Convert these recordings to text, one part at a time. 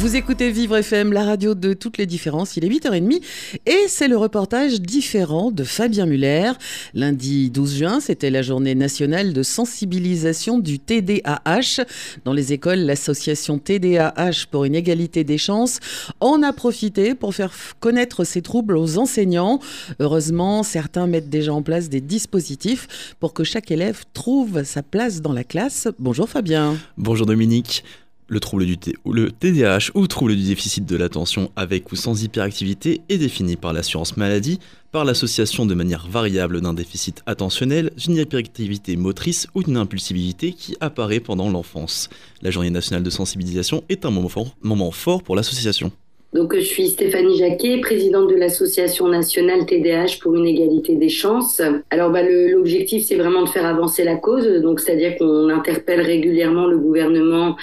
Vous écoutez Vivre FM, la radio de toutes les différences. Il est 8h30 et c'est le reportage différent de Fabien Muller. Lundi 12 juin, c'était la journée nationale de sensibilisation du TDAH. Dans les écoles, l'association TDAH pour une égalité des chances en a profité pour faire connaître ces troubles aux enseignants. Heureusement, certains mettent déjà en place des dispositifs pour que chaque élève trouve sa place dans la classe. Bonjour Fabien. Bonjour Dominique. Le trouble du le TDAH ou trouble du déficit de l'attention avec ou sans hyperactivité est défini par l'assurance maladie, par l'association de manière variable d'un déficit attentionnel, d'une hyperactivité motrice ou d'une impulsivité qui apparaît pendant l'enfance. La journée nationale de sensibilisation est un moment fort pour l'association. Donc, je suis Stéphanie Jacquet, présidente de l'Association nationale TDAH pour une égalité des chances. Alors, bah, l'objectif, c'est vraiment de faire avancer la cause. Donc, c'est-à-dire qu'on interpelle régulièrement le gouvernement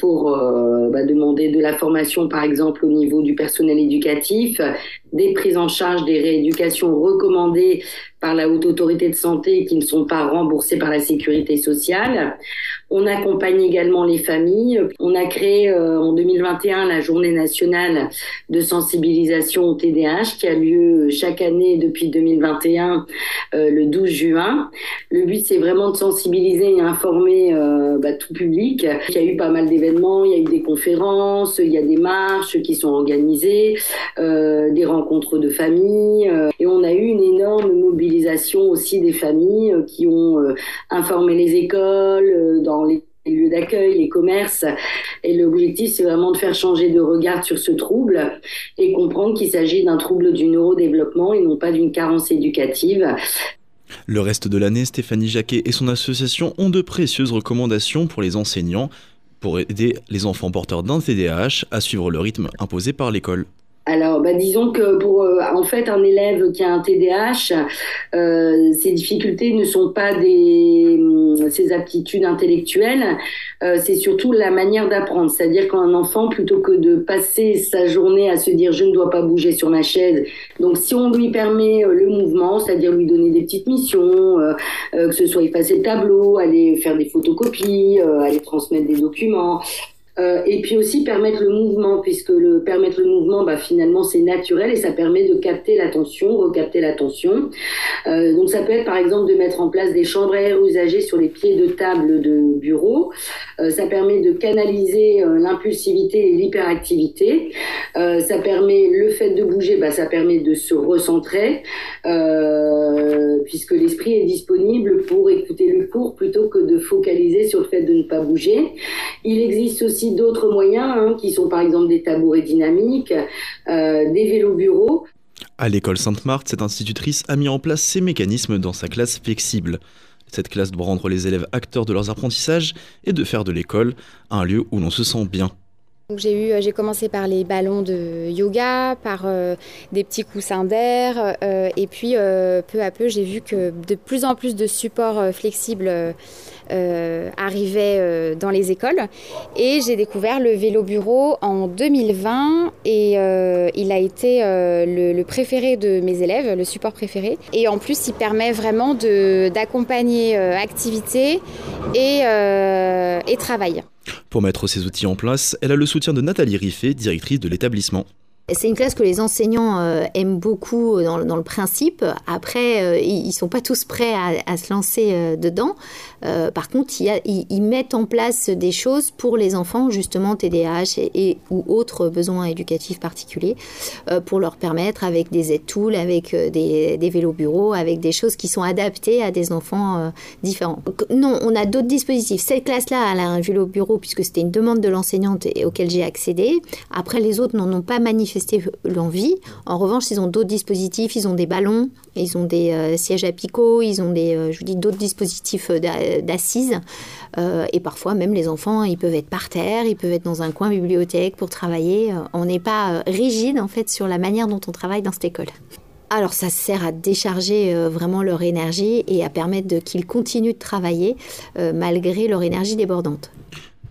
pour euh, bah, demander de la formation, par exemple, au niveau du personnel éducatif, des prises en charge, des rééducations recommandées par la haute autorité de santé qui ne sont pas remboursées par la sécurité sociale. On accompagne également les familles. On a créé euh, en 2021 la journée nationale de sensibilisation au TDAH qui a lieu chaque année depuis 2021 euh, le 12 juin. Le but c'est vraiment de sensibiliser et informer euh, bah, tout public. Il y a eu pas mal d'événements, il y a eu des conférences, il y a des marches qui sont organisées, des rencontres de familles et on a eu une énorme mobilisation aussi des familles qui ont informé les écoles dans les lieux d'accueil, les commerces. Et l'objectif, c'est vraiment de faire changer de regard sur ce trouble et comprendre qu'il s'agit d'un trouble du neurodéveloppement et non pas d'une carence éducative. Le reste de l'année, Stéphanie Jacquet et son association ont de précieuses recommandations pour les enseignants pour aider les enfants porteurs d'un TDAH à suivre le rythme imposé par l'école. Alors, bah, disons que pour euh, en fait un élève qui a un TDAH, euh, ses difficultés ne sont pas des ses aptitudes intellectuelles, euh, c'est surtout la manière d'apprendre. C'est-à-dire qu'un enfant, plutôt que de passer sa journée à se dire je ne dois pas bouger sur ma chaise, donc si on lui permet euh, le mouvement, c'est-à-dire lui donner des petites missions, euh, que ce soit effacer le tableau, aller faire des photocopies, aller transmettre des documents, euh, et puis aussi permettre le mouvement, puisque le permettre le mouvement, bah, finalement, c'est naturel et ça permet de capter l'attention, recapter l'attention. Euh, donc ça peut être par exemple de mettre en place des chambres à air usagées sur les pieds de table de bureau. Euh, ça permet de canaliser l'impulsivité et l'hyperactivité. Ça permet le fait de bouger, bah, ça permet de se recentrer, puisque l'esprit est disponible pour écouter le cours plutôt que de focaliser sur le fait de ne pas bouger. Il existe aussi d'autres moyens, hein, qui sont par exemple des tabourets dynamiques, euh, des vélos bureaux. À l'école Sainte-Marthe, cette institutrice a mis en place ces mécanismes dans sa classe flexible. Cette classe doit rendre les élèves acteurs de leurs apprentissages et de faire de l'école un lieu où l'on se sent bien. J'ai eu, j'ai commencé par les ballons de yoga, par euh, des petits coussins d'air, euh, et puis peu à peu j'ai vu que de plus en plus de supports flexibles euh, arrivait euh, dans les écoles. Et j'ai découvert le vélo bureau en 2020 et euh, il a été le, préféré de mes élèves, le support préféré. Et en plus, il permet vraiment d'accompagner activité et, et travail. Pour mettre ces outils en place, elle a le soutien de Nathalie Riffet, directrice de l'établissement. C'est une classe que les enseignants euh, aiment beaucoup dans, le principe. Après, euh, ils, ne sont pas tous prêts à, se lancer euh, dedans. par contre, ils, mettent en place des choses pour les enfants, justement TDAH et, ou autres besoins éducatifs particuliers, pour leur permettre, avec des aides-tools, avec des, des, vélos bureaux, avec des choses qui sont adaptées à des enfants différents. non, on a d'autres dispositifs. Cette classe-là, elle a un vélo bureau puisque c'était une demande de l'enseignante auquel j'ai accédé. Après, les autres n'en ont pas manifesté l'envie. En revanche, ils ont d'autres dispositifs, ils ont des ballons, ils ont des euh, sièges à picot, ils ont des, euh, je vous dis, d'autres dispositifs euh, d'assises. et parfois, même les enfants, ils peuvent être par terre, ils peuvent être dans un coin bibliothèque pour travailler. on n'est pas rigide, en fait, sur la manière dont on travaille dans cette école. Alors ça sert à décharger vraiment leur énergie et à permettre qu'ils continuent de travailler malgré leur énergie débordante.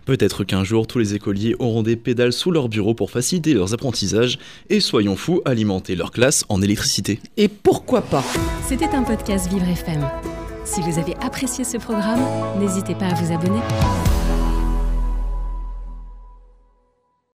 Peut-être qu'un jour, tous les écoliers auront des pédales sous leur bureau pour faciliter leurs apprentissages et soyons fous, alimenter leur classe en électricité. Et pourquoi pas C'était un podcast Vivre FM. Si vous avez apprécié ce programme, n'hésitez pas à vous abonner.